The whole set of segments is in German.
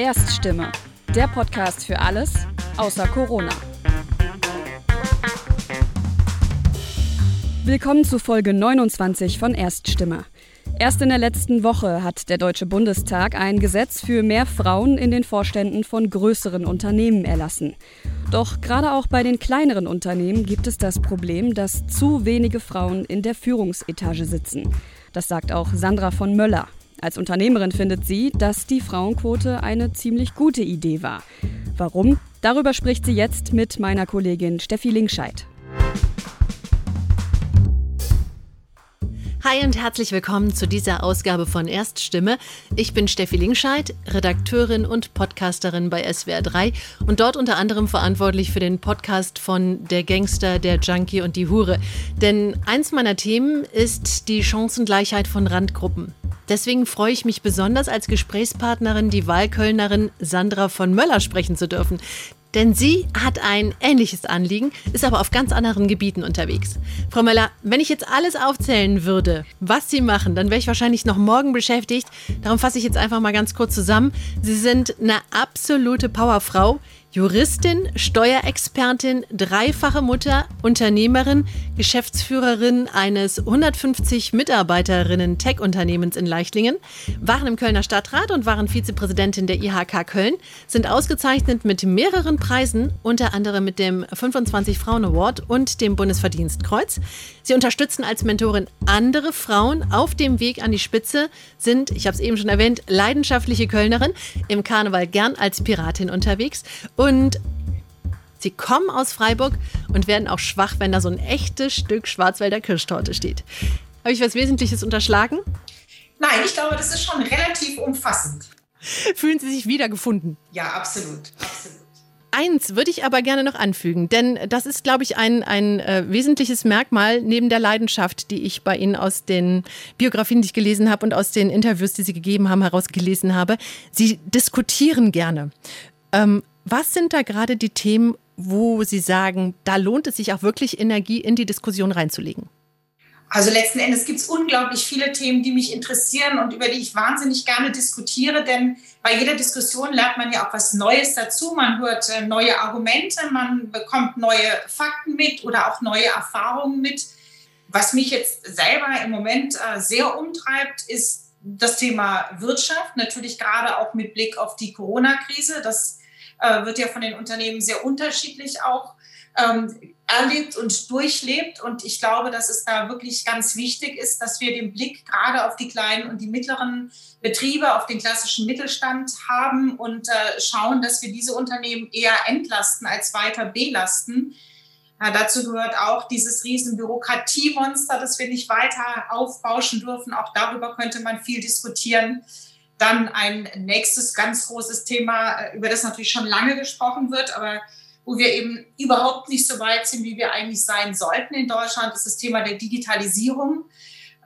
Erststimme, der Podcast für alles außer Corona. Willkommen zu Folge 29 von Erststimme. Erst in der letzten Woche hat der Deutsche Bundestag ein Gesetz für mehr Frauen in den Vorständen von größeren Unternehmen erlassen. Doch gerade auch bei den kleineren Unternehmen gibt es das Problem, dass zu wenige Frauen in der Führungsetage sitzen. Das sagt auch Sandra von Möller. Als Unternehmerin findet sie, dass die Frauenquote eine ziemlich gute Idee war. Warum? Darüber spricht sie jetzt mit meiner Kollegin Steffi Linkscheid. Hi und herzlich willkommen zu dieser Ausgabe von Erststimme. Ich bin Steffi Linkscheid, Redakteurin und Podcasterin bei SWR 3 und dort unter anderem verantwortlich für den Podcast von Der Gangster, der Junkie und die Hure. Denn eins meiner Themen ist die Chancengleichheit von Randgruppen. Deswegen freue ich mich besonders, als Gesprächspartnerin die Wahlkölnerin Sandra von Möller sprechen zu dürfen. Denn sie hat ein ähnliches Anliegen, ist aber auf ganz anderen Gebieten unterwegs. Frau Möller, wenn ich jetzt alles aufzählen würde, was Sie machen, dann wäre ich wahrscheinlich noch morgen beschäftigt. Darum fasse ich jetzt einfach mal ganz kurz zusammen. Sie sind eine absolute Powerfrau. Juristin, Steuerexpertin, dreifache Mutter, Unternehmerin, Geschäftsführerin eines 150 Mitarbeiterinnen Tech-Unternehmens in Leichtlingen, waren im Kölner Stadtrat und waren Vizepräsidentin der IHK Köln, sind ausgezeichnet mit mehreren Preisen, unter anderem mit dem 25 Frauen Award und dem Bundesverdienstkreuz. Sie unterstützen als Mentorin andere Frauen auf dem Weg an die Spitze, sind, ich habe es eben schon erwähnt, leidenschaftliche Kölnerin, im Karneval gern als Piratin unterwegs und sie kommen aus Freiburg und werden auch schwach, wenn da so ein echtes Stück Schwarzwälder Kirschtorte steht. Habe ich was Wesentliches unterschlagen? Nein, ich glaube, das ist schon relativ umfassend. Fühlen Sie sich wiedergefunden? Ja, absolut. absolut. Eins würde ich aber gerne noch anfügen, denn das ist, glaube ich, ein, ein äh, wesentliches Merkmal neben der Leidenschaft, die ich bei Ihnen aus den Biografien, die ich gelesen habe und aus den Interviews, die Sie gegeben haben, herausgelesen habe. Sie diskutieren gerne. Ähm, was sind da gerade die Themen, wo Sie sagen, da lohnt es sich auch wirklich Energie in die Diskussion reinzulegen? Also letzten Endes gibt es unglaublich viele Themen, die mich interessieren und über die ich wahnsinnig gerne diskutiere, denn bei jeder Diskussion lernt man ja auch was Neues dazu. Man hört äh, neue Argumente, man bekommt neue Fakten mit oder auch neue Erfahrungen mit. Was mich jetzt selber im Moment äh, sehr umtreibt, ist das Thema Wirtschaft, natürlich gerade auch mit Blick auf die Corona-Krise. Das äh, wird ja von den Unternehmen sehr unterschiedlich auch ähm, erlebt und durchlebt. Und ich glaube, dass es da wirklich ganz wichtig ist, dass wir den Blick gerade auf die kleinen und die mittleren Betriebe, auf den klassischen Mittelstand haben und äh, schauen, dass wir diese Unternehmen eher entlasten als weiter belasten. Ja, dazu gehört auch dieses riesen Bürokratiemonster, das wir nicht weiter aufbauschen dürfen. Auch darüber könnte man viel diskutieren. Dann ein nächstes ganz großes Thema, äh, über das natürlich schon lange gesprochen wird, aber wo wir eben überhaupt nicht so weit sind, wie wir eigentlich sein sollten in Deutschland, ist das Thema der Digitalisierung.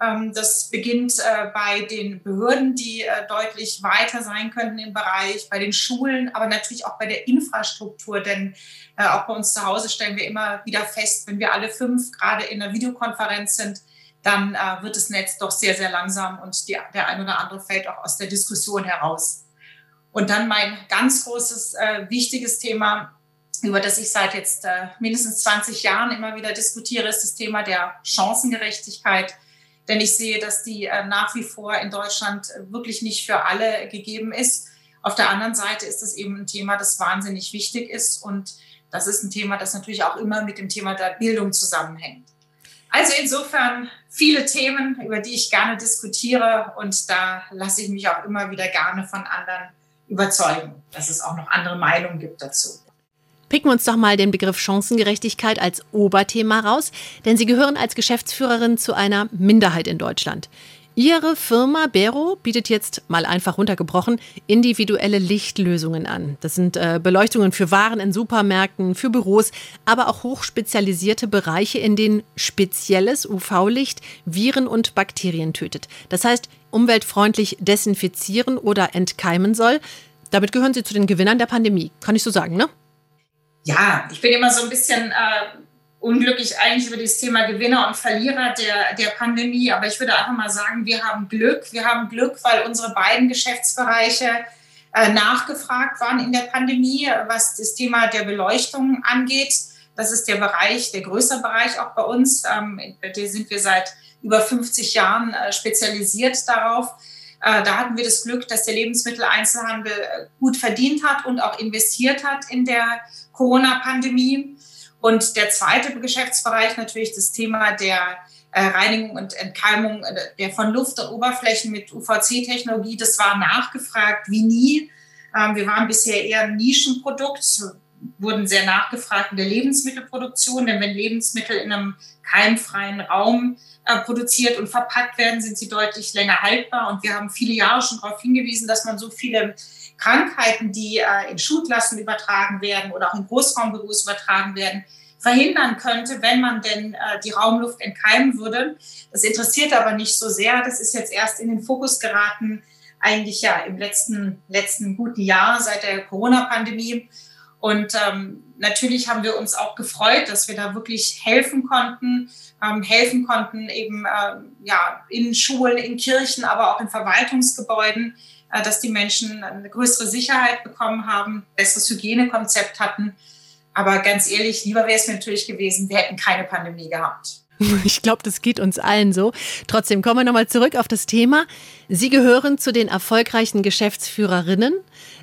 Ähm, das beginnt äh, bei den Behörden, die äh, deutlich weiter sein könnten im Bereich, bei den Schulen, aber natürlich auch bei der Infrastruktur. Denn auch bei uns zu Hause stellen wir immer wieder fest, wenn wir alle fünf gerade in einer Videokonferenz sind, dann äh, wird das Netz doch sehr, sehr langsam und der ein oder andere fällt auch aus der Diskussion heraus. Und dann mein ganz großes, äh, wichtiges Thema, über das ich seit jetzt äh, mindestens 20 Jahren immer wieder diskutiere, ist das Thema der Chancengerechtigkeit. Denn ich sehe, dass die äh, nach wie vor in Deutschland wirklich nicht für alle gegeben ist. Auf der anderen Seite ist es eben ein Thema, das wahnsinnig wichtig ist. Und das ist ein Thema, das natürlich auch immer mit dem Thema der Bildung zusammenhängt. Also insofern viele Themen, über die ich gerne diskutiere und da lasse ich mich auch immer wieder gerne von anderen überzeugen, dass es auch noch andere Meinungen gibt dazu. Picken wir uns doch mal den Begriff Chancengerechtigkeit als Oberthema raus, denn Sie gehören als Geschäftsführerin zu einer Minderheit in Deutschland. Ihre Firma Bero bietet jetzt mal einfach runtergebrochen individuelle Lichtlösungen an. Das sind äh, Beleuchtungen für Waren in Supermärkten, für Büros, aber auch hochspezialisierte Bereiche, in denen spezielles UV-Licht Viren und Bakterien tötet. Das heißt, umweltfreundlich desinfizieren oder entkeimen soll. Damit gehören Sie zu den Gewinnern der Pandemie. Kann ich so sagen, ne? Ja, ich bin immer so ein bisschen äh unglücklich eigentlich über das Thema Gewinner und Verlierer der, der Pandemie. Aber ich würde einfach mal sagen, wir haben Glück. Wir haben Glück, weil unsere beiden Geschäftsbereiche äh, nachgefragt waren in der Pandemie, was das Thema der Beleuchtung angeht. Das ist der Bereich, der größere Bereich auch bei uns. Ähm, da sind wir seit über 50 Jahren äh, spezialisiert darauf. Äh, da hatten wir das Glück, dass der Lebensmitteleinzelhandel gut verdient hat und auch investiert hat in der Corona-Pandemie. Und der zweite Geschäftsbereich natürlich das Thema der Reinigung und Entkeimung der von Luft und Oberflächen mit UVC-Technologie. Das war nachgefragt wie nie. Ähm, wir waren bisher eher ein Nischenprodukt, wurden sehr nachgefragt in der Lebensmittelproduktion, denn wenn Lebensmittel in einem keimfreien Raum äh, produziert und verpackt werden, sind sie deutlich länger haltbar. Und wir haben viele Jahre schon darauf hingewiesen, dass man so viele Krankheiten, die äh, in Schulklassen übertragen werden oder auch in Großraumbüros übertragen werden, verhindern könnte, wenn man denn äh, die Raumluft entkeimen würde. Das interessiert aber nicht so sehr. Das ist jetzt erst in den Fokus geraten, eigentlich ja im letzten, letzten guten Jahr seit der Corona-Pandemie. Und ähm, natürlich haben wir uns auch gefreut, dass wir da wirklich helfen konnten, ähm, helfen konnten eben äh, ja, in Schulen, in Kirchen, aber auch in Verwaltungsgebäuden, äh, dass die Menschen eine größere Sicherheit bekommen haben, besseres Hygienekonzept hatten. Aber ganz ehrlich, lieber wäre es mir natürlich gewesen, wir hätten keine Pandemie gehabt. Ich glaube, das geht uns allen so. Trotzdem kommen wir nochmal zurück auf das Thema. Sie gehören zu den erfolgreichen Geschäftsführerinnen.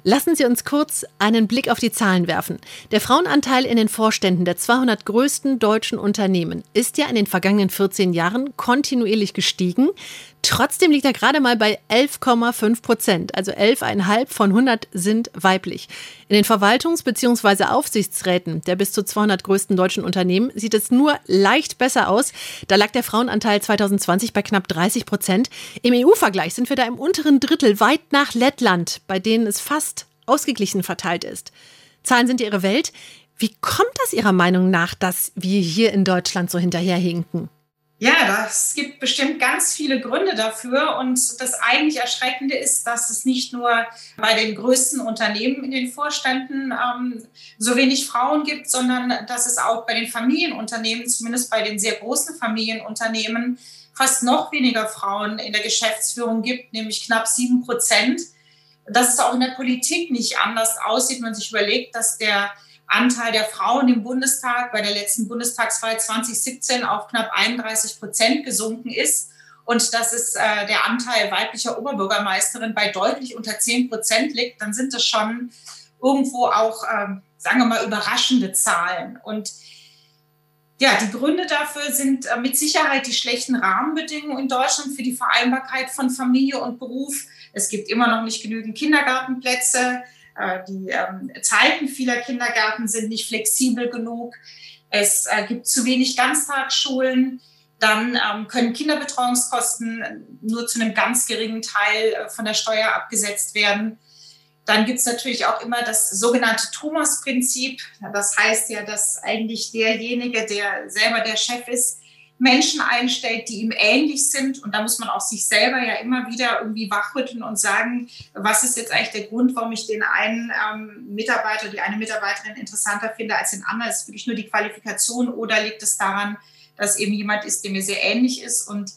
Lassen Sie uns kurz einen Blick auf die Zahlen werfen. Der Frauenanteil in den Vorständen der 200 größten deutschen Unternehmen ist ja in den vergangenen 14 Jahren kontinuierlich gestiegen. Trotzdem liegt er gerade mal bei 11,5 Prozent, also 11,5 von 100 sind weiblich. In den Verwaltungs- bzw. Aufsichtsräten der bis zu 200 größten deutschen Unternehmen sieht es nur leicht besser aus. Da lag der Frauenanteil 2020 bei knapp 30 Prozent. Im EU-Vergleich sind wir da im unteren Drittel, weit nach Lettland, bei denen es fast ausgeglichen verteilt ist. Zahlen sind ihre Welt. Wie kommt das Ihrer Meinung nach, dass wir hier in Deutschland so hinterherhinken? Ja, es gibt bestimmt ganz viele Gründe dafür. Und das eigentlich Erschreckende ist, dass es nicht nur bei den größten Unternehmen in den Vorständen ähm, so wenig Frauen gibt, sondern dass es auch bei den Familienunternehmen, zumindest bei den sehr großen Familienunternehmen, fast noch weniger Frauen in der Geschäftsführung gibt, nämlich knapp sieben Prozent. Dass es auch in der Politik nicht anders aussieht, wenn man sich überlegt, dass der Anteil der Frauen im Bundestag bei der letzten Bundestagswahl 2017 auf knapp 31 Prozent gesunken ist und dass es äh, der Anteil weiblicher Oberbürgermeisterin bei deutlich unter 10 Prozent liegt, dann sind das schon irgendwo auch, ähm, sagen wir mal, überraschende Zahlen. Und ja, die Gründe dafür sind äh, mit Sicherheit die schlechten Rahmenbedingungen in Deutschland für die Vereinbarkeit von Familie und Beruf. Es gibt immer noch nicht genügend Kindergartenplätze. Äh, die ähm, Zeiten vieler Kindergärten sind nicht flexibel genug. Es äh, gibt zu wenig Ganztagsschulen. Dann ähm, können Kinderbetreuungskosten nur zu einem ganz geringen Teil äh, von der Steuer abgesetzt werden. Dann gibt es natürlich auch immer das sogenannte Thomas-Prinzip. Das heißt ja, dass eigentlich derjenige, der selber der Chef ist, Menschen einstellt, die ihm ähnlich sind. Und da muss man auch sich selber ja immer wieder irgendwie wachrütteln und sagen, was ist jetzt eigentlich der Grund, warum ich den einen ähm, Mitarbeiter, die eine Mitarbeiterin interessanter finde als den anderen? Ist es wirklich nur die Qualifikation oder liegt es daran, dass eben jemand ist, der mir sehr ähnlich ist? Und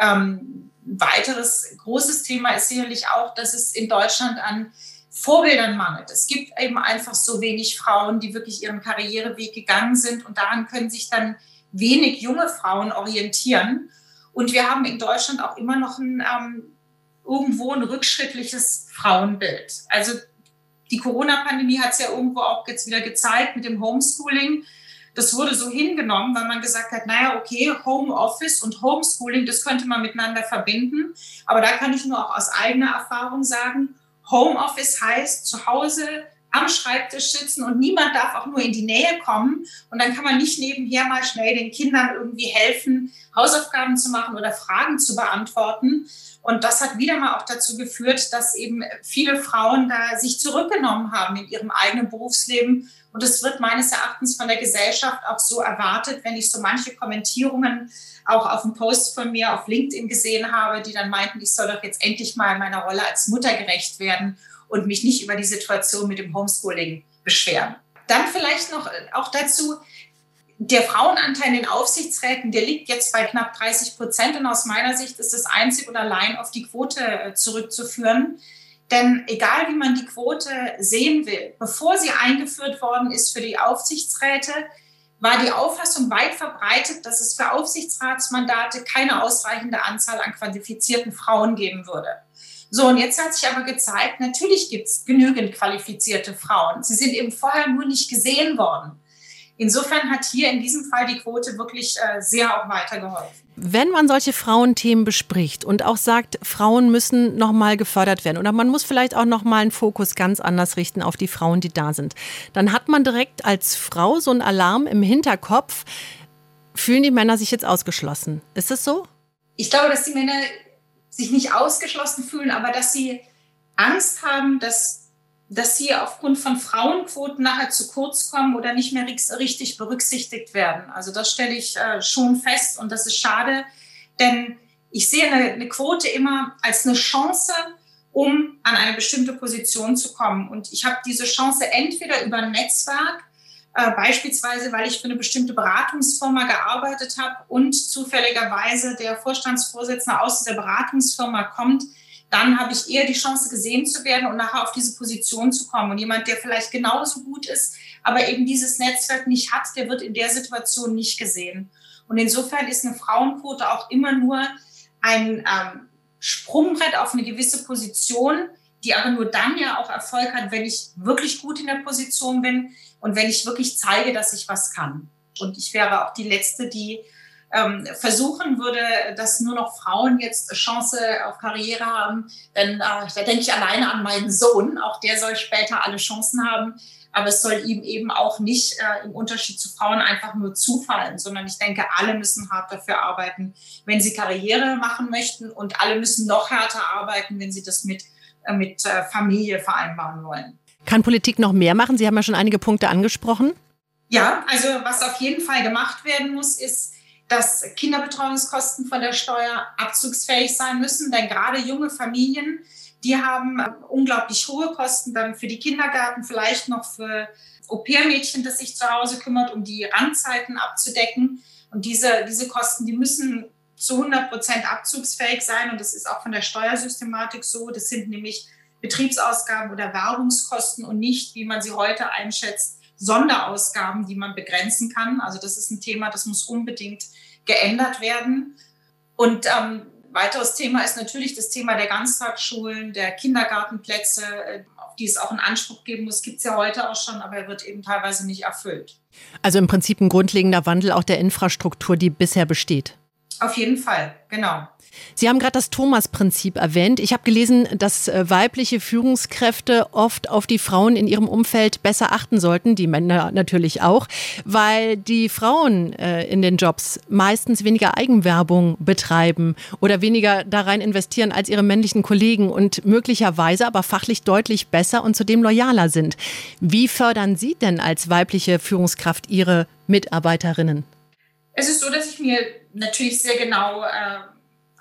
ähm, ein weiteres großes Thema ist sicherlich auch, dass es in Deutschland an Vorbildern mangelt. Es gibt eben einfach so wenig Frauen, die wirklich ihren Karriereweg gegangen sind und daran können sich dann wenig junge Frauen orientieren. Und wir haben in Deutschland auch immer noch ein, ähm, irgendwo ein rückschrittliches Frauenbild. Also die Corona-Pandemie hat es ja irgendwo auch jetzt wieder gezeigt mit dem Homeschooling. Das wurde so hingenommen, weil man gesagt hat, naja, okay, Homeoffice und Homeschooling, das könnte man miteinander verbinden. Aber da kann ich nur auch aus eigener Erfahrung sagen, Homeoffice heißt zu Hause am Schreibtisch sitzen und niemand darf auch nur in die Nähe kommen. Und dann kann man nicht nebenher mal schnell den Kindern irgendwie helfen, Hausaufgaben zu machen oder Fragen zu beantworten. Und das hat wieder mal auch dazu geführt, dass eben viele Frauen da sich zurückgenommen haben in ihrem eigenen Berufsleben. Und es wird meines Erachtens von der Gesellschaft auch so erwartet, wenn ich so manche Kommentierungen auch auf dem Post von mir auf LinkedIn gesehen habe, die dann meinten, ich soll doch jetzt endlich mal meiner Rolle als Mutter gerecht werden und mich nicht über die Situation mit dem Homeschooling beschweren. Dann vielleicht noch äh, auch dazu, der Frauenanteil in den Aufsichtsräten, der liegt jetzt bei knapp 30 Prozent und aus meiner Sicht ist das einzig und allein auf die Quote äh, zurückzuführen. Denn egal wie man die Quote sehen will, bevor sie eingeführt worden ist für die Aufsichtsräte, war die Auffassung weit verbreitet, dass es für Aufsichtsratsmandate keine ausreichende Anzahl an qualifizierten Frauen geben würde. So, und jetzt hat sich aber gezeigt, natürlich gibt es genügend qualifizierte Frauen. Sie sind eben vorher nur nicht gesehen worden. Insofern hat hier in diesem Fall die Quote wirklich äh, sehr auch weitergeholfen. Wenn man solche Frauenthemen bespricht und auch sagt, Frauen müssen noch mal gefördert werden oder man muss vielleicht auch noch mal einen Fokus ganz anders richten auf die Frauen, die da sind, dann hat man direkt als Frau so einen Alarm im Hinterkopf. Fühlen die Männer sich jetzt ausgeschlossen? Ist es so? Ich glaube, dass die Männer sich nicht ausgeschlossen fühlen, aber dass sie Angst haben, dass dass sie aufgrund von Frauenquoten nachher zu kurz kommen oder nicht mehr richtig berücksichtigt werden. Also das stelle ich äh, schon fest und das ist schade, denn ich sehe eine, eine, Quote immer als eine Chance, um an eine bestimmte Position zu kommen. Und ich habe diese Chance entweder über ein Netzwerk, äh, beispielsweise weil ich für eine bestimmte Beratungsfirma gearbeitet habe und zufälligerweise der Vorstandsvorsitzende aus dieser Beratungsfirma kommt, dann habe ich eher die Chance, gesehen zu werden und nachher auf diese Position zu kommen. Und jemand, der vielleicht genauso gut ist, aber eben dieses Netzwerk nicht hat, der wird in der Situation nicht gesehen. Und insofern ist eine Frauenquote auch immer nur ein ähm, Sprungbrett auf eine gewisse Position, die aber nur dann ja auch Erfolg hat, wenn ich wirklich gut in der Position bin und wenn ich wirklich zeige, dass ich was kann. Und ich wäre auch die Letzte, die ähm, versuchen würde, dass nur noch Frauen jetzt Chance auf Karriere haben. Denn äh, da denke ich alleine an meinen Sohn. Auch der soll später alle Chancen haben. Aber es soll ihm eben auch nicht äh, im Unterschied zu Frauen einfach nur zufallen, sondern ich denke, alle müssen hart dafür arbeiten, wenn sie Karriere machen möchten und alle müssen noch härter arbeiten, wenn sie das mit, äh, mit äh, Familie vereinbaren wollen. Kann Politik noch mehr machen? Sie haben ja schon einige Punkte angesprochen. Ja, also was auf jeden Fall gemacht werden muss, ist, dass Kinderbetreuungskosten von der Steuer abzugsfähig sein müssen, denn gerade junge Familien, die haben äh, unglaublich hohe Kosten dann für die Kindergarten, vielleicht noch für Au-pair-Mädchen, das sich zu Hause kümmert, um die Randzeiten abzudecken. Und diese, diese Kosten, die müssen zu 100 Prozent abzugsfähig sein. Und das ist auch von der Steuersystematik so. Das sind nämlich Betriebsausgaben oder Werbungskosten und nicht, wie man sie heute einschätzt, Sonderausgaben, die man begrenzen kann. Also das ist ein Thema, das muss unbedingt geändert werden. Und ähm, weiteres Thema ist natürlich das Thema der Ganztagsschulen, der Kindergartenplätze, äh, auf die es auch einen Anspruch geben muss. Gibt es ja heute auch schon, aber er wird eben teilweise nicht erfüllt. Also im Prinzip ein grundlegender Wandel auch der Infrastruktur, die bisher besteht. Auf jeden Fall, genau. Sie haben gerade das Thomas-Prinzip erwähnt. Ich habe gelesen, dass äh, weibliche Führungskräfte oft auf die Frauen in ihrem Umfeld besser achten sollten, die Männer natürlich auch, weil die Frauen äh, in den Jobs meistens weniger Eigenwerbung betreiben oder weniger da rein investieren als ihre männlichen Kollegen und möglicherweise aber fachlich deutlich besser und zudem loyaler sind. Wie fördern Sie denn als weibliche Führungskraft Ihre Mitarbeiterinnen? Es ist so, dass ich mir natürlich sehr genau äh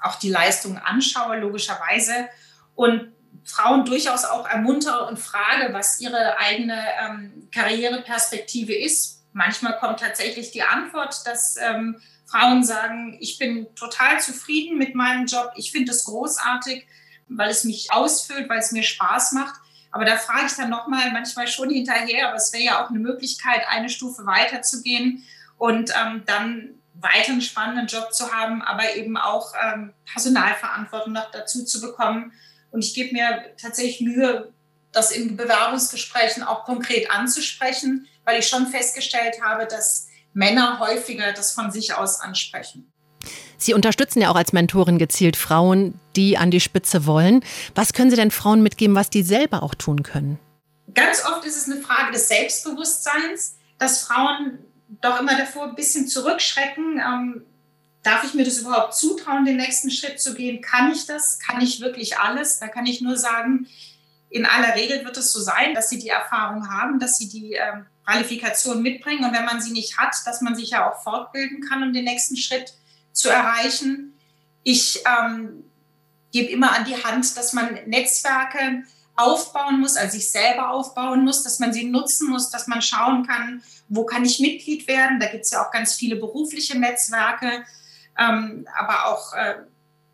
auch die Leistung anschaue, logischerweise. Und Frauen durchaus auch ermuntere und frage, was ihre eigene ähm, Karriereperspektive ist. Manchmal kommt tatsächlich die Antwort, dass ähm, Frauen sagen, ich bin total zufrieden mit meinem Job, ich finde es großartig, weil es mich ausfüllt, weil es mir Spaß macht. Aber da frage ich dann nochmal manchmal schon hinterher, aber es wäre ja auch eine Möglichkeit, eine Stufe weiterzugehen und ähm, dann weiter einen spannenden Job zu haben, aber eben auch ähm, Personalverantwortung noch dazu zu bekommen. Und ich gebe mir tatsächlich Mühe, das in Bewerbungsgesprächen auch konkret anzusprechen, weil ich schon festgestellt habe, dass Männer häufiger das von sich aus ansprechen. Sie unterstützen ja auch als Mentorin gezielt Frauen, die an die Spitze wollen. Was können Sie denn Frauen mitgeben, was die selber auch tun können? Ganz oft ist es eine Frage des Selbstbewusstseins, dass Frauen doch immer davor ein bisschen zurückschrecken. Ähm, darf ich mir das überhaupt zutrauen, den nächsten Schritt zu gehen? Kann ich das? Kann ich wirklich alles? Da kann ich nur sagen, in aller Regel wird es so sein, dass sie die Erfahrung haben, dass sie die ähm, Qualifikation mitbringen. Und wenn man sie nicht hat, dass man sich ja auch fortbilden kann, um den nächsten Schritt zu erreichen. Ich ähm, gebe immer an die Hand, dass man Netzwerke aufbauen muss, also sich selber aufbauen muss, dass man sie nutzen muss, dass man schauen kann, wo kann ich Mitglied werden. Da gibt es ja auch ganz viele berufliche Netzwerke, ähm, aber auch, äh,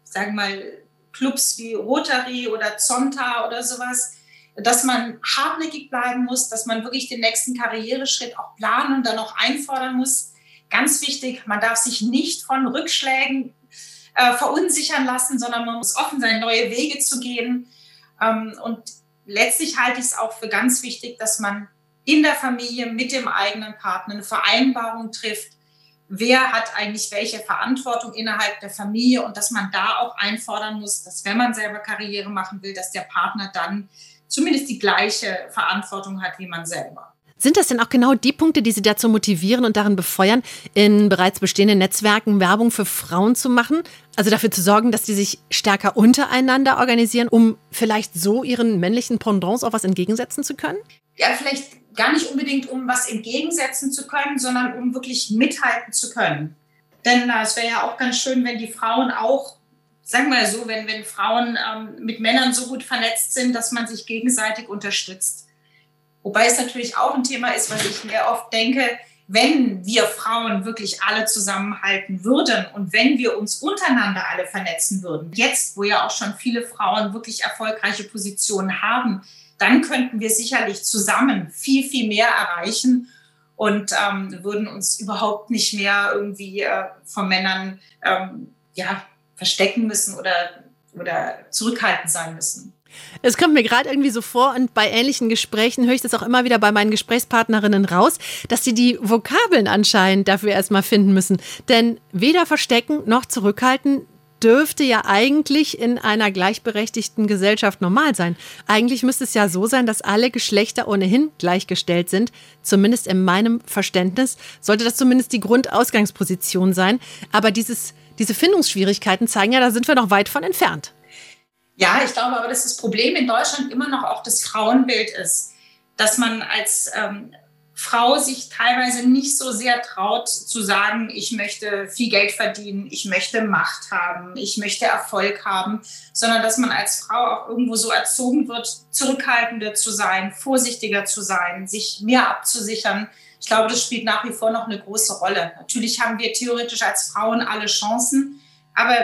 sagen wir mal, Clubs wie Rotary oder Zonta oder sowas, dass man hartnäckig bleiben muss, dass man wirklich den nächsten Karriereschritt auch planen und dann auch einfordern muss. Ganz wichtig, man darf sich nicht von Rückschlägen äh, verunsichern lassen, sondern man muss offen sein, neue Wege zu gehen. Ähm, und letztlich halte ich es auch für ganz wichtig, dass man in der Familie mit dem eigenen Partner eine Vereinbarung trifft, wer hat eigentlich welche Verantwortung innerhalb der Familie und dass man da auch einfordern muss, dass wenn man selber Karriere machen will, dass der Partner dann zumindest die gleiche Verantwortung hat wie man selber. Sind das denn auch genau die Punkte, die Sie dazu motivieren und darin befeuern, in bereits bestehenden Netzwerken Werbung für Frauen zu machen? Also dafür zu sorgen, dass die sich stärker untereinander organisieren, um vielleicht so ihren männlichen Pendants auch was entgegensetzen zu können? Ja, vielleicht gar nicht unbedingt, um was entgegensetzen zu können, sondern um wirklich mithalten zu können. Denn äh, es wäre ja auch ganz schön, wenn die Frauen auch sagen wir so, wenn, wenn Frauen ähm, mit Männern so gut vernetzt sind, dass man sich gegenseitig unterstützt. Wobei es natürlich auch ein Thema ist, was ich mir oft denke, wenn wir Frauen wirklich alle zusammenhalten würden und wenn wir uns untereinander alle vernetzen würden, jetzt, wo ja auch schon viele Frauen wirklich erfolgreiche Positionen haben, dann könnten wir sicherlich zusammen viel, viel mehr erreichen und ähm, würden uns überhaupt nicht mehr irgendwie äh, von Männern ähm, ja, verstecken müssen oder, oder zurückhaltend sein müssen. Es kommt mir gerade irgendwie so vor und bei ähnlichen Gesprächen höre ich das auch immer wieder bei meinen Gesprächspartnerinnen raus, dass sie die Vokabeln anscheinend dafür erstmal finden müssen. Denn weder verstecken noch zurückhalten dürfte ja eigentlich in einer gleichberechtigten Gesellschaft normal sein. Eigentlich müsste es ja so sein, dass alle Geschlechter ohnehin gleichgestellt sind. Zumindest in meinem Verständnis sollte das zumindest die Grundausgangsposition sein. Aber dieses diese Findungsschwierigkeiten zeigen ja, da sind wir noch weit von entfernt. Ja, ich glaube aber, dass das Problem in Deutschland immer noch auch das Frauenbild ist, dass man als ähm, Frau sich teilweise nicht so sehr traut zu sagen, ich möchte viel Geld verdienen, ich möchte Macht haben, ich möchte Erfolg haben, sondern dass man als Frau auch irgendwo so erzogen wird, zurückhaltender zu sein, vorsichtiger zu sein, sich mehr abzusichern, ich glaube, das spielt nach wie vor noch eine große Rolle. Natürlich haben wir theoretisch als Frauen alle Chancen, aber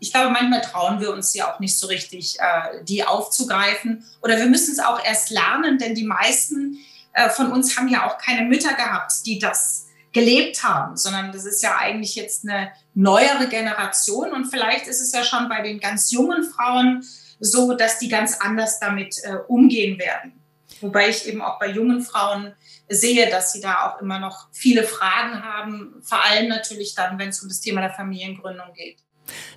ich glaube, manchmal trauen wir uns ja auch nicht so richtig, äh, die aufzugreifen. Oder wir müssen es auch erst lernen, denn die meisten äh, von uns haben ja auch keine Mütter gehabt, die das gelebt haben, sondern das ist ja eigentlich jetzt eine neuere Generation. Und vielleicht ist es ja schon bei den ganz jungen Frauen so, dass die ganz anders damit äh, umgehen werden. Wobei ich eben auch bei jungen Frauen sehe, dass sie da auch immer noch viele Fragen haben, vor allem natürlich dann, wenn es um das Thema der Familiengründung geht.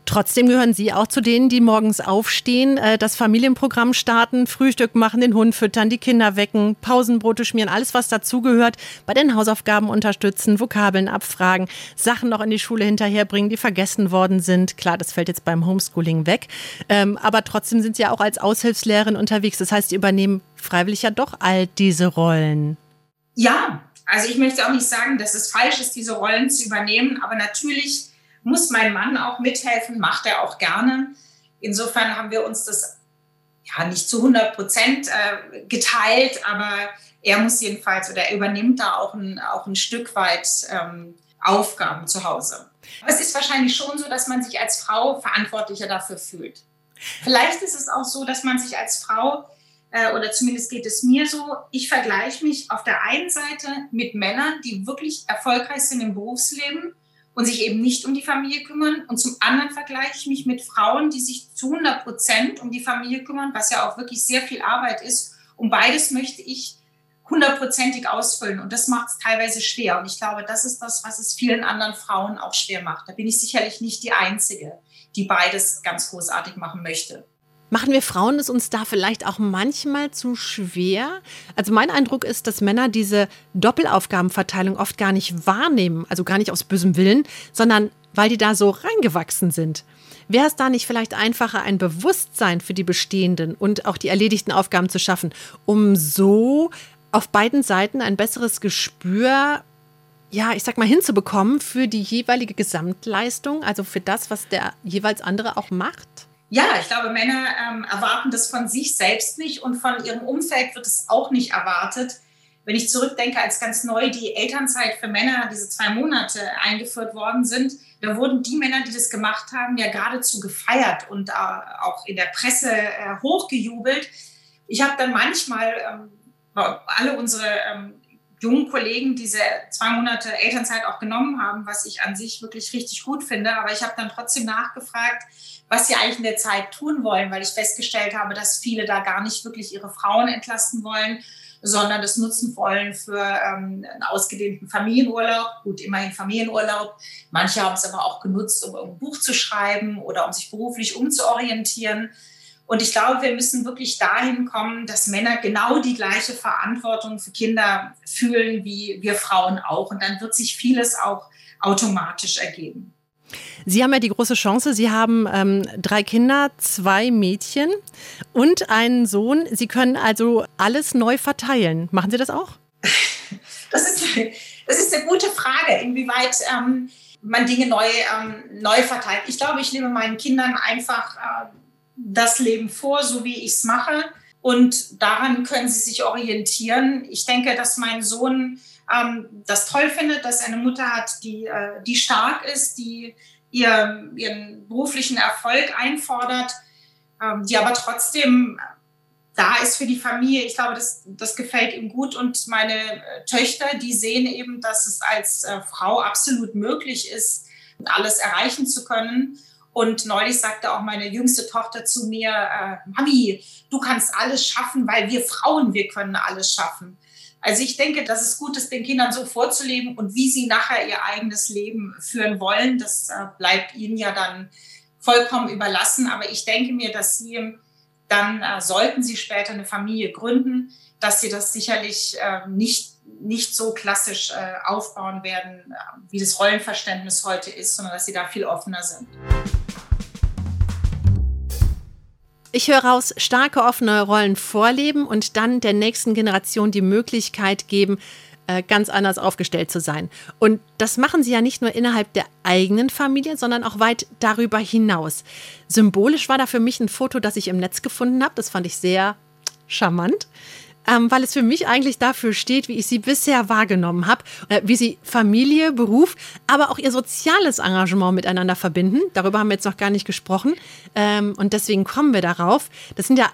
Trotzdem gehören Sie auch zu denen, die morgens aufstehen, äh, das Familienprogramm starten, Frühstück machen, den Hund füttern, die Kinder wecken, Pausenbrote schmieren, alles was dazugehört, bei den Hausaufgaben unterstützen, Vokabeln abfragen, Sachen noch in die Schule hinterherbringen, die vergessen worden sind. Klar, das fällt jetzt beim Homeschooling weg. Ähm, aber trotzdem sind Sie ja auch als Aushilfslehrerin unterwegs. Das heißt, Sie übernehmen freiwillig ja doch all diese Rollen. Ja, also ich möchte auch nicht sagen, dass es falsch ist, diese Rollen zu übernehmen, aber natürlich muss mein Mann auch mithelfen, macht er auch gerne. Insofern haben wir uns das ja nicht zu 100 Prozent äh, geteilt, aber er muss jedenfalls oder er übernimmt da auch ein, auch ein Stück weit ähm, Aufgaben zu Hause. Aber es ist wahrscheinlich schon so, dass man sich als Frau verantwortlicher dafür fühlt. Vielleicht ist es auch so, dass man sich als Frau äh, oder zumindest geht es mir so, ich vergleiche mich auf der einen Seite mit Männern, die wirklich erfolgreich sind im Berufsleben und sich eben nicht um die Familie kümmern. Und zum anderen vergleiche ich mich mit Frauen, die sich zu 100 Prozent um die Familie kümmern, was ja auch wirklich sehr viel Arbeit ist. Und beides möchte ich hundertprozentig ausfüllen. Und das macht es teilweise schwer. Und ich glaube, das ist das, was es vielen anderen Frauen auch schwer macht. Da bin ich sicherlich nicht die Einzige, die beides ganz großartig machen möchte. Machen wir Frauen es uns da vielleicht auch manchmal zu schwer? Also mein Eindruck ist, dass Männer diese Doppelaufgabenverteilung oft gar nicht wahrnehmen, also gar nicht aus bösem Willen, sondern weil die da so reingewachsen sind. Wäre es da nicht vielleicht einfacher, ein Bewusstsein für die bestehenden und auch die erledigten Aufgaben zu schaffen, um so auf beiden Seiten ein besseres Gespür, ja, ich sag mal, hinzubekommen für die jeweilige Gesamtleistung, also für das, was der jeweils andere auch macht? Ja, ich glaube, Männer ähm, erwarten das von sich selbst nicht und von ihrem Umfeld wird es auch nicht erwartet, wenn ich zurückdenke, als ganz neu die Elternzeit für Männer, diese zwei Monate eingeführt worden sind, da wurden die Männer, die das gemacht haben, ja geradezu gefeiert und äh, auch in der Presse äh, hochgejubelt. Ich habe dann manchmal ähm, alle unsere ähm, jungen Kollegen diese zwei Monate Elternzeit auch genommen haben, was ich an sich wirklich richtig gut finde. Aber ich habe dann trotzdem nachgefragt, was sie eigentlich in der Zeit tun wollen, weil ich festgestellt habe, dass viele da gar nicht wirklich ihre Frauen entlasten wollen, sondern das nutzen wollen für ähm, einen ausgedehnten Familienurlaub. Gut, immerhin Familienurlaub. Manche haben es aber auch genutzt, um ein Buch zu schreiben oder um sich beruflich umzuorientieren. Und ich glaube, wir müssen wirklich dahin kommen, dass Männer genau die gleiche Verantwortung für Kinder fühlen wie wir Frauen auch. Und dann wird sich vieles auch automatisch ergeben. Sie haben ja die große Chance, Sie haben ähm, drei Kinder, zwei Mädchen und einen Sohn. Sie können also alles neu verteilen. Machen Sie das auch? Das ist, das ist eine gute Frage, inwieweit ähm, man Dinge neu, ähm, neu verteilt. Ich glaube, ich nehme meinen Kindern einfach äh, das Leben vor, so wie ich es mache. Und daran können sie sich orientieren. Ich denke, dass mein Sohn ähm, das toll findet, dass eine Mutter hat, die, äh, die stark ist, die ihr, ihren beruflichen Erfolg einfordert, ähm, die aber trotzdem da ist für die Familie. Ich glaube, das, das gefällt ihm gut. Und meine äh, Töchter, die sehen eben, dass es als äh, Frau absolut möglich ist, alles erreichen zu können. Und neulich sagte auch meine jüngste Tochter zu mir, äh, Mami, du kannst alles schaffen, weil wir Frauen, wir können alles schaffen. Also ich denke, dass es gut ist, den Kindern so vorzuleben und wie sie nachher ihr eigenes Leben führen wollen, das äh, bleibt ihnen ja dann vollkommen überlassen. Aber ich denke mir, dass sie dann, äh, sollten sie später eine Familie gründen, dass sie das sicherlich äh, nicht, nicht so klassisch äh, aufbauen werden, äh, wie das Rollenverständnis heute ist, sondern dass sie da viel offener sind. Ich höre raus, starke offene Rollen vorleben und dann der nächsten Generation die Möglichkeit geben, äh, ganz anders aufgestellt zu sein. Und das machen sie ja nicht nur innerhalb der eigenen Familie, sondern auch weit darüber hinaus. Symbolisch war da für mich ein Foto, das ich im Netz gefunden habe. Das fand ich sehr charmant ähm, weil es für mich eigentlich dafür steht, wie ich sie bisher wahrgenommen habe, äh, wie sie Familie, Beruf, aber auch ihr soziales Engagement miteinander verbinden. Darüber haben wir jetzt noch gar nicht gesprochen ähm, und deswegen kommen wir darauf. Das sind ja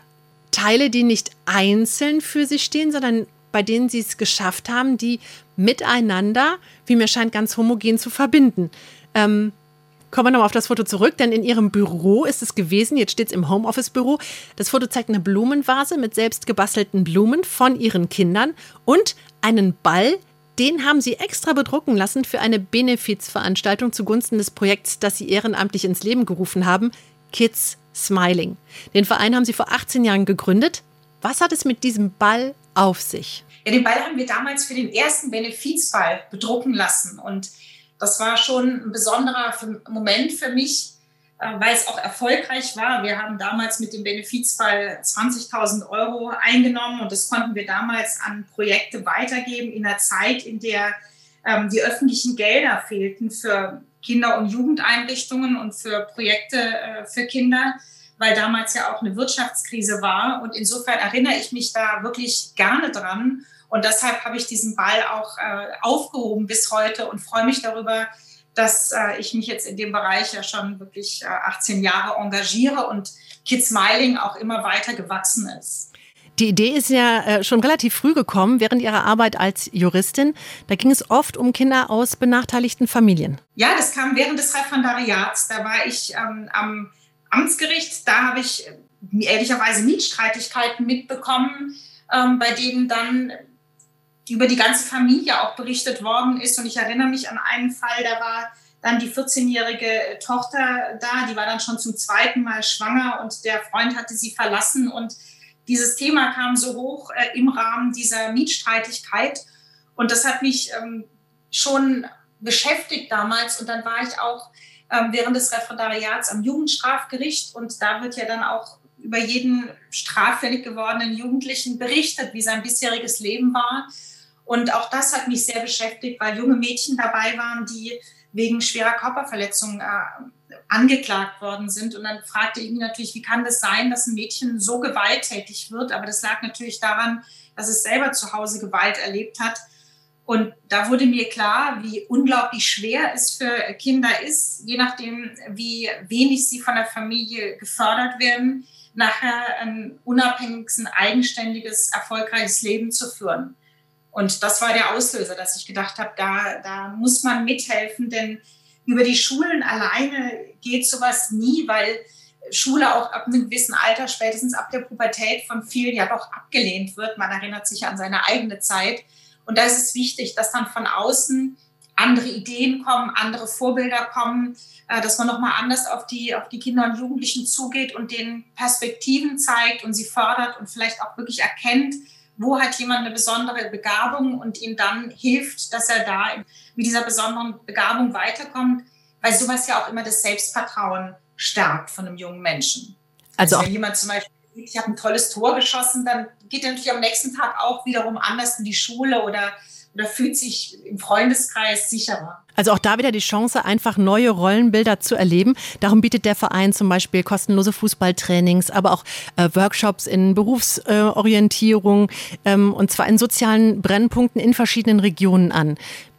Teile, die nicht einzeln für sich stehen, sondern bei denen sie es geschafft haben, die miteinander, wie mir scheint, ganz homogen zu verbinden. Ähm, Kommen wir nochmal auf das Foto zurück, denn in Ihrem Büro ist es gewesen, jetzt steht es im Homeoffice-Büro. Das Foto zeigt eine Blumenvase mit selbst gebastelten Blumen von Ihren Kindern und einen Ball, den haben Sie extra bedrucken lassen für eine Benefizveranstaltung zugunsten des Projekts, das Sie ehrenamtlich ins Leben gerufen haben, Kids Smiling. Den Verein haben Sie vor 18 Jahren gegründet. Was hat es mit diesem Ball auf sich? Ja, den Ball haben wir damals für den ersten Benefizball bedrucken lassen und das war schon ein besonderer Moment für mich, äh, weil es auch erfolgreich war. Wir haben damals mit dem Benefizfall 20.000 Euro eingenommen und das konnten wir damals an Projekte weitergeben in einer Zeit, in der ähm, die öffentlichen Gelder fehlten für Kinder- und Jugendeinrichtungen und für Projekte äh, für Kinder, weil damals ja auch eine Wirtschaftskrise war. Und insofern erinnere ich mich da wirklich gerne dran. Und deshalb habe ich diesen Ball auch äh, aufgehoben bis heute und freue mich darüber, dass äh, ich mich jetzt in dem Bereich ja schon wirklich äh, 18 Jahre engagiere und Kids Smiling auch immer weiter gewachsen ist. Die Idee ist ja äh, schon relativ früh gekommen, während Ihrer Arbeit als Juristin. Da ging es oft um Kinder aus benachteiligten Familien. Ja, das kam während des Referendariats. Da war ich ähm, am Amtsgericht. Da habe ich äh, ehrlicherweise Mietstreitigkeiten mitbekommen, ähm, bei denen dann über die ganze Familie auch berichtet worden ist. Und ich erinnere mich an einen Fall, da war dann die 14-jährige Tochter da, die war dann schon zum zweiten Mal schwanger und der Freund hatte sie verlassen. Und dieses Thema kam so hoch äh, im Rahmen dieser Mietstreitigkeit. Und das hat mich ähm, schon beschäftigt damals. Und dann war ich auch ähm, während des Referendariats am Jugendstrafgericht. Und da wird ja dann auch über jeden straffällig gewordenen Jugendlichen berichtet, wie sein bisheriges Leben war. Und auch das hat mich sehr beschäftigt, weil junge Mädchen dabei waren, die wegen schwerer Körperverletzungen äh, angeklagt worden sind. Und dann fragte ich mich natürlich, wie kann das sein, dass ein Mädchen so gewalttätig wird? Aber das lag natürlich daran, dass es selber zu Hause Gewalt erlebt hat. Und da wurde mir klar, wie unglaublich schwer es für Kinder ist, je nachdem, wie wenig sie von der Familie gefördert werden, nachher ein unabhängiges, ein eigenständiges, erfolgreiches Leben zu führen. Und das war der Auslöser, dass ich gedacht habe, da, da muss man mithelfen, denn über die Schulen alleine geht sowas nie, weil Schule auch ab einem gewissen Alter, spätestens ab der Pubertät von vielen ja doch abgelehnt wird. Man erinnert sich an seine eigene Zeit. Und da ist es wichtig, dass dann von außen andere Ideen kommen, andere Vorbilder kommen, äh, dass man nochmal anders auf die, auf die Kinder und Jugendlichen zugeht und denen Perspektiven zeigt und sie fördert und vielleicht auch wirklich erkennt, wo hat jemand eine besondere Begabung und ihm dann hilft, dass er da mit dieser besonderen Begabung weiterkommt, weil sowas ja auch immer das Selbstvertrauen stärkt von einem jungen Menschen. Also, also wenn jemand zum Beispiel, ich habe ein tolles Tor geschossen, dann geht er natürlich am nächsten Tag auch wiederum anders in die Schule oder oder fühlt sich im Freundeskreis sicherer. Also auch da wieder die Chance, einfach neue Rollenbilder zu erleben. Darum bietet der Verein zum Beispiel kostenlose Fußballtrainings, aber auch äh, Workshops in Berufsorientierung äh, ähm, und zwar in sozialen Brennpunkten in verschiedenen Regionen an.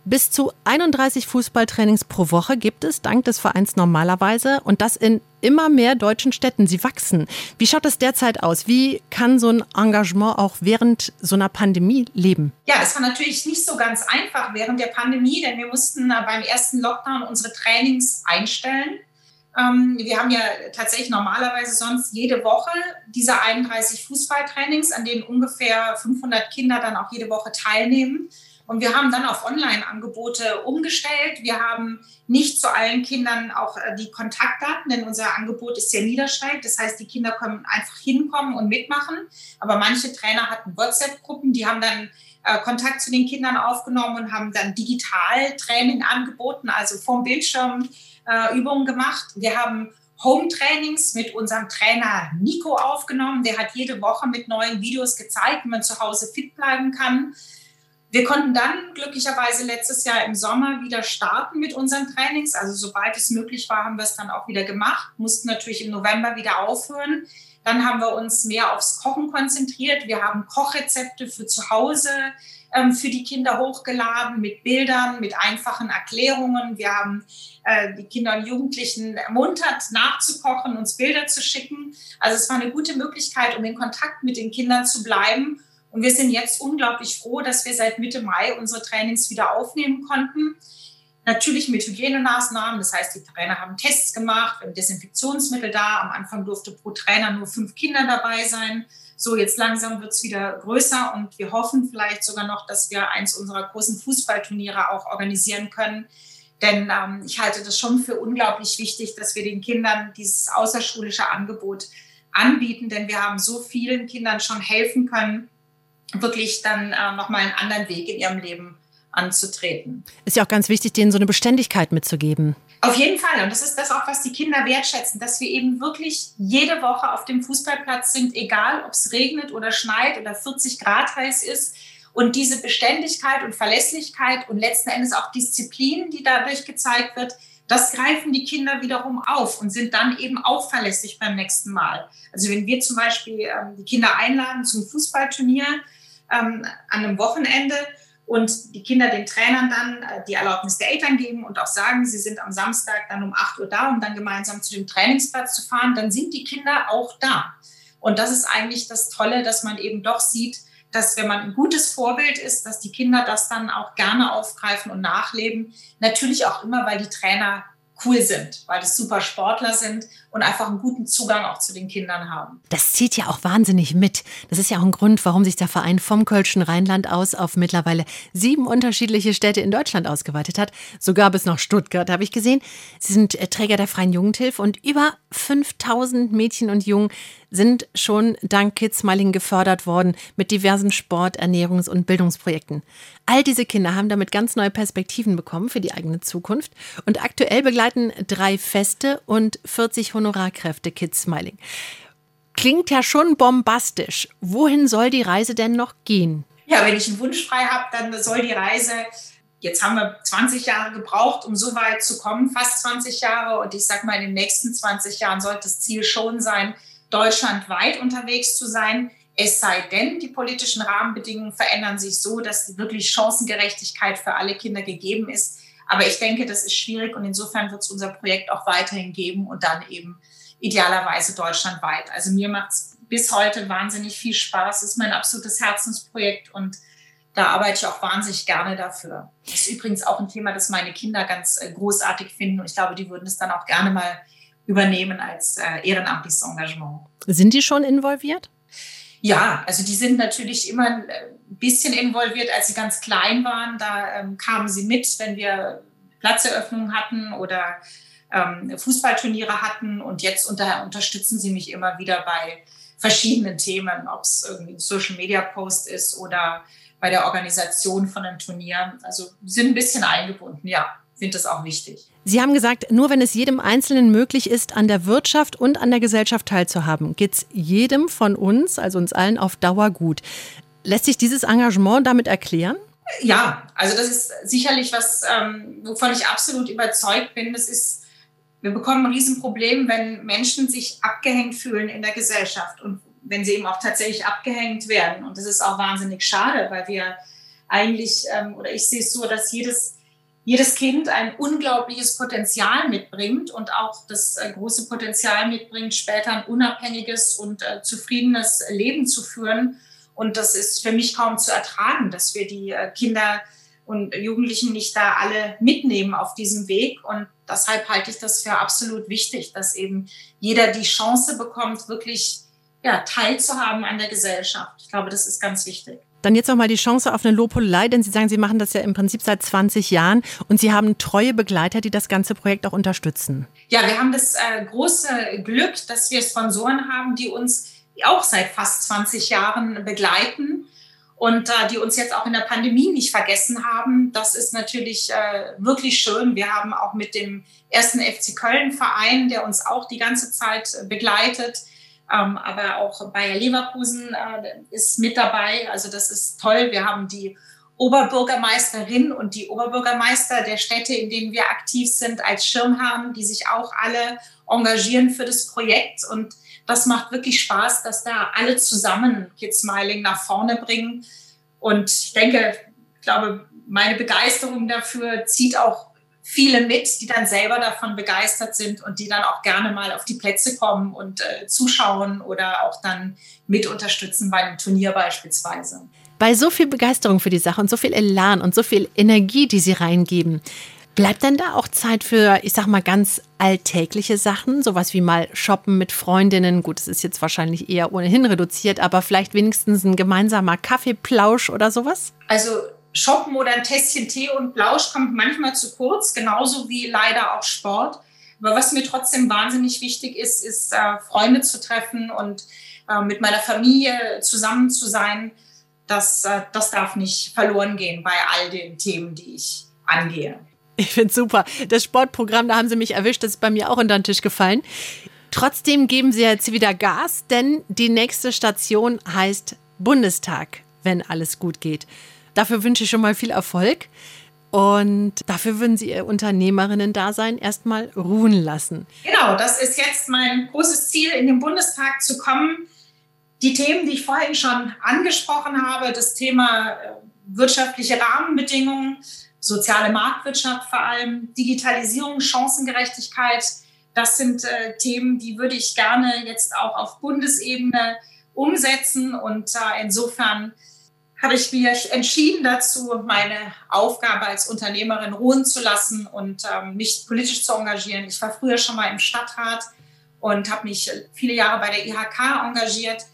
Bis zu 31 Fußballtrainings pro Woche gibt es dank des Vereins normalerweise und das in immer mehr deutschen Städten. Sie wachsen. Wie schaut es derzeit aus? Wie kann so ein Engagement auch während so einer Pandemie leben? Ja, das war natürlich nicht so ganz einfach während der Pandemie, denn wir mussten beim ersten Lockdown unsere Trainings einstellen. Ähm, wir haben ja tatsächlich normalerweise sonst jede Woche diese 31 Fußballtrainings, an denen ungefähr 500 Kinder dann auch jede Woche teilnehmen. Und wir haben dann auf Online-Angebote umgestellt. Wir haben nicht zu allen Kindern auch äh, die Kontaktdaten, denn unser Angebot ist sehr niederschwellig. Das heißt, die Kinder können einfach hinkommen und mitmachen. Aber manche Trainer hatten WhatsApp-Gruppen, die haben dann äh, Kontakt zu den Kindern aufgenommen und haben dann digital Training angeboten, also vom Bildschirm äh, Übungen gemacht. Wir haben Home-Trainings mit unserem Trainer Nico aufgenommen. Der hat jede Woche mit neuen Videos gezeigt, wie man zu Hause fit bleiben kann. Wir konnten dann glücklicherweise letztes Jahr im Sommer wieder starten mit unseren Trainings. Also sobald es möglich war, haben wir es dann auch wieder gemacht, mussten natürlich im November wieder aufhören. Dann haben wir uns mehr aufs Kochen konzentriert. Wir haben Kochrezepte für zu Hause ähm, für die Kinder hochgeladen mit Bildern, mit einfachen Erklärungen. Wir haben äh, die Kinder und Jugendlichen ermuntert, nachzukochen, uns Bilder zu schicken. Also es war eine gute Möglichkeit, um in Kontakt mit den Kindern zu bleiben und wir sind jetzt unglaublich froh, dass wir seit Mitte Mai unsere Trainings wieder aufnehmen konnten. Natürlich mit Hygienemaßnahmen, das heißt, die Trainer haben Tests gemacht, wir haben Desinfektionsmittel da. Am Anfang durfte pro Trainer nur fünf Kinder dabei sein. So, jetzt langsam wird es wieder größer und wir hoffen vielleicht sogar noch, dass wir eins unserer großen Fußballturniere auch organisieren können. Denn ähm, ich halte das schon für unglaublich wichtig, dass wir den Kindern dieses außerschulische Angebot anbieten, denn wir haben so vielen Kindern schon helfen können, wirklich dann äh, nochmal einen anderen Weg in ihrem Leben anzutreten. Ist ja auch ganz wichtig, denen so eine Beständigkeit mitzugeben. Auf jeden Fall. Und das ist das auch, was die Kinder wertschätzen, dass wir eben wirklich jede Woche auf dem Fußballplatz sind, egal ob es regnet oder schneit oder 40 Grad heiß ist. Und diese Beständigkeit und Verlässlichkeit und letzten Endes auch Disziplin, die dadurch gezeigt wird, das greifen die Kinder wiederum auf und sind dann eben auch verlässlich beim nächsten Mal. Also wenn wir zum Beispiel ähm, die Kinder einladen zum Fußballturnier, ähm, an einem Wochenende und die Kinder den Trainern dann äh, die Erlaubnis der Eltern geben und auch sagen, sie sind am Samstag dann um 8 Uhr da, um dann gemeinsam zu dem Trainingsplatz zu fahren, dann sind die Kinder auch da. Und das ist eigentlich das Tolle, dass man eben doch sieht, dass wenn man ein gutes Vorbild ist, dass die Kinder das dann auch gerne aufgreifen und nachleben. Natürlich auch immer, weil die Trainer cool sind, weil das super Sportler sind und einfach einen guten Zugang auch zu den Kindern haben. Das zieht ja auch wahnsinnig mit. Das ist ja auch ein Grund, warum sich der Verein vom Kölschen Rheinland aus auf mittlerweile sieben unterschiedliche Städte in Deutschland ausgeweitet hat. Sogar bis nach Stuttgart, habe ich gesehen. Sie sind äh, Träger der Freien Jugendhilfe und über 5000 Mädchen und Jungen sind schon dank Kids Smiling gefördert worden mit diversen Sport-, Ernährungs- und Bildungsprojekten. All diese Kinder haben damit ganz neue Perspektiven bekommen für die eigene Zukunft und aktuell begleiten drei Feste und 40 Honorarkräfte Kids Smiling. Klingt ja schon bombastisch. Wohin soll die Reise denn noch gehen? Ja, wenn ich einen Wunsch frei habe, dann soll die Reise Jetzt haben wir 20 Jahre gebraucht, um so weit zu kommen, fast 20 Jahre. Und ich sage mal, in den nächsten 20 Jahren sollte das Ziel schon sein, deutschlandweit unterwegs zu sein. Es sei denn, die politischen Rahmenbedingungen verändern sich so, dass wirklich Chancengerechtigkeit für alle Kinder gegeben ist. Aber ich denke, das ist schwierig und insofern wird es unser Projekt auch weiterhin geben und dann eben idealerweise deutschlandweit. Also mir macht es bis heute wahnsinnig viel Spaß. Es ist mein absolutes Herzensprojekt und da arbeite ich auch wahnsinnig gerne dafür. Das ist übrigens auch ein Thema, das meine Kinder ganz äh, großartig finden und ich glaube, die würden es dann auch gerne mal übernehmen als äh, ehrenamtliches Engagement. Sind die schon involviert? Ja, also die sind natürlich immer ein bisschen involviert, als sie ganz klein waren. Da ähm, kamen sie mit, wenn wir Platzeröffnungen hatten oder ähm, Fußballturniere hatten. Und jetzt unter, unterstützen sie mich immer wieder bei verschiedenen Themen, ob es irgendwie ein Social-Media-Post ist oder bei der Organisation von einem Turnier. Also sind ein bisschen eingebunden, ja finde das auch wichtig. Sie haben gesagt, nur wenn es jedem Einzelnen möglich ist, an der Wirtschaft und an der Gesellschaft teilzuhaben, geht es jedem von uns, also uns allen, auf Dauer gut. Lässt sich dieses Engagement damit erklären? Ja, also das ist sicherlich was, ähm, wovon ich absolut überzeugt bin. Das ist, wir bekommen ein Riesenproblem, wenn Menschen sich abgehängt fühlen in der Gesellschaft und wenn sie eben auch tatsächlich abgehängt werden. Und das ist auch wahnsinnig schade, weil wir eigentlich, ähm, oder ich sehe es so, dass jedes jedes Kind ein unglaubliches Potenzial mitbringt und auch das äh, große Potenzial mitbringt, später ein unabhängiges und äh, zufriedenes Leben zu führen. Und das ist für mich kaum zu ertragen, dass wir die äh, Kinder und Jugendlichen nicht da alle mitnehmen auf diesem Weg. Und deshalb halte ich das für absolut wichtig, dass eben jeder die Chance bekommt, wirklich ja, teilzuhaben an der Gesellschaft. Ich glaube, das ist ganz wichtig. Dann jetzt noch mal die Chance auf eine Lobhudelei, denn Sie sagen, Sie machen das ja im Prinzip seit 20 Jahren und Sie haben treue Begleiter, die das ganze Projekt auch unterstützen. Ja, wir haben das äh, große Glück, dass wir Sponsoren haben, die uns auch seit fast 20 Jahren begleiten und äh, die uns jetzt auch in der Pandemie nicht vergessen haben. Das ist natürlich äh, wirklich schön. Wir haben auch mit dem ersten FC Köln Verein, der uns auch die ganze Zeit begleitet, ähm, aber auch Bayer Leverkusen äh, ist mit dabei. Also das ist toll. Wir haben die Oberbürgermeisterin und die Oberbürgermeister der Städte, in denen wir aktiv sind, als Schirmherren, die sich auch alle engagieren für das Projekt. Und das macht wirklich Spaß, dass da alle zusammen Kids Smiling nach vorne bringen. Und ich denke, ich glaube, meine Begeisterung dafür zieht auch viele mit, die dann selber davon begeistert sind und die dann auch gerne mal auf die Plätze kommen und äh, zuschauen oder auch dann mit unterstützen bei einem Turnier beispielsweise. Bei so viel Begeisterung für die Sache und so viel Elan und so viel Energie, die Sie reingeben, bleibt dann da auch Zeit für, ich sag mal, ganz alltägliche Sachen, sowas wie mal shoppen mit Freundinnen? Gut, das ist jetzt wahrscheinlich eher ohnehin reduziert, aber vielleicht wenigstens ein gemeinsamer Kaffeeplausch oder sowas? Also Shoppen oder ein Tässchen Tee und Blausch kommt manchmal zu kurz, genauso wie leider auch Sport. Aber was mir trotzdem wahnsinnig wichtig ist, ist äh, Freunde zu treffen und äh, mit meiner Familie zusammen zu sein. Das, äh, das darf nicht verloren gehen bei all den Themen, die ich angehe. Ich finde super. Das Sportprogramm, da haben Sie mich erwischt, das ist bei mir auch unter den Tisch gefallen. Trotzdem geben Sie jetzt wieder Gas, denn die nächste Station heißt Bundestag, wenn alles gut geht. Dafür wünsche ich schon mal viel Erfolg. Und dafür würden Sie Ihr Unternehmerinnen-Dasein erstmal ruhen lassen. Genau, das ist jetzt mein großes Ziel, in den Bundestag zu kommen. Die Themen, die ich vorhin schon angesprochen habe, das Thema äh, wirtschaftliche Rahmenbedingungen, soziale Marktwirtschaft vor allem, Digitalisierung, Chancengerechtigkeit, das sind äh, Themen, die würde ich gerne jetzt auch auf Bundesebene umsetzen. Und äh, insofern habe ich mich entschieden dazu, meine Aufgabe als Unternehmerin ruhen zu lassen und ähm, mich politisch zu engagieren. Ich war früher schon mal im Stadtrat und habe mich viele Jahre bei der IHK engagiert.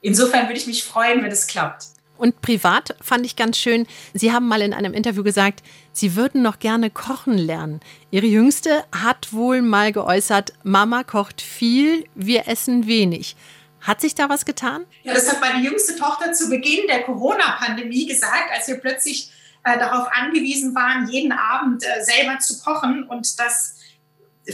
Insofern würde ich mich freuen, wenn es klappt. Und privat fand ich ganz schön, Sie haben mal in einem Interview gesagt, Sie würden noch gerne kochen lernen. Ihre Jüngste hat wohl mal geäußert, Mama kocht viel, wir essen wenig. Hat sich da was getan? Ja, das hat meine jüngste Tochter zu Beginn der Corona-Pandemie gesagt, als wir plötzlich äh, darauf angewiesen waren, jeden Abend äh, selber zu kochen. Und das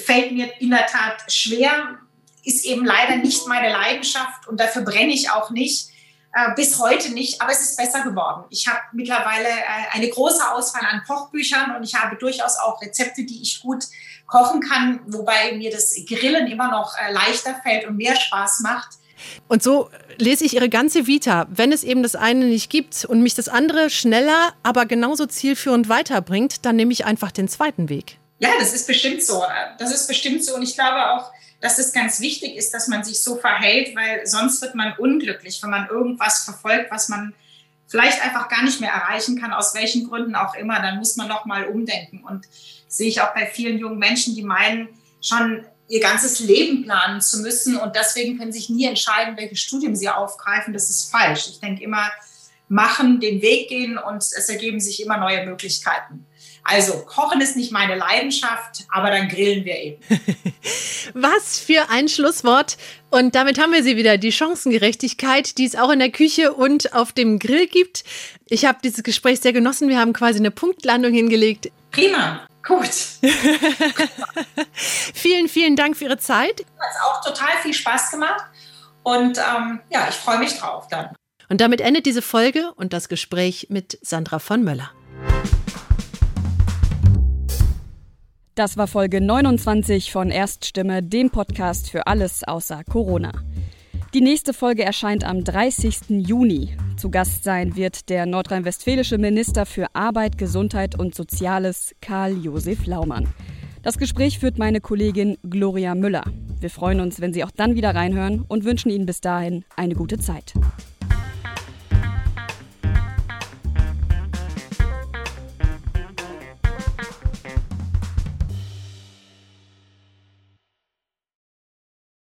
fällt mir in der Tat schwer, ist eben leider nicht meine Leidenschaft und dafür brenne ich auch nicht. Äh, bis heute nicht, aber es ist besser geworden. Ich habe mittlerweile äh, eine große Auswahl an Kochbüchern und ich habe durchaus auch Rezepte, die ich gut kochen kann, wobei mir das Grillen immer noch äh, leichter fällt und mehr Spaß macht. Und so lese ich Ihre ganze Vita. Wenn es eben das eine nicht gibt und mich das andere schneller, aber genauso zielführend weiterbringt, dann nehme ich einfach den zweiten Weg. Ja, das ist bestimmt so. Das ist bestimmt so. Und ich glaube auch, dass es ganz wichtig ist, dass man sich so verhält, weil sonst wird man unglücklich, wenn man irgendwas verfolgt, was man vielleicht einfach gar nicht mehr erreichen kann, aus welchen Gründen auch immer. Dann muss man noch mal umdenken. Und sehe ich auch bei vielen jungen Menschen, die meinen, schon ihr ganzes Leben planen zu müssen und deswegen können sich nie entscheiden, welches Studium sie aufgreifen. Das ist falsch. Ich denke immer, machen, den Weg gehen und es ergeben sich immer neue Möglichkeiten. Also, Kochen ist nicht meine Leidenschaft, aber dann grillen wir eben. Was für ein Schlusswort. Und damit haben wir sie wieder, die Chancengerechtigkeit, die es auch in der Küche und auf dem Grill gibt. Ich habe dieses Gespräch sehr genossen. Wir haben quasi eine Punktlandung hingelegt. Prima. Gut. vielen, vielen Dank für Ihre Zeit. Hat auch total viel Spaß gemacht. Und ähm, ja, ich freue mich drauf dann. Und damit endet diese Folge und das Gespräch mit Sandra von Möller. Das war Folge 29 von Erststimme, dem Podcast für alles außer Corona. Die nächste Folge erscheint am 30. Juni. Zu Gast sein wird der nordrhein-westfälische Minister für Arbeit, Gesundheit und Soziales, Karl-Josef Laumann. Das Gespräch führt meine Kollegin Gloria Müller. Wir freuen uns, wenn Sie auch dann wieder reinhören und wünschen Ihnen bis dahin eine gute Zeit.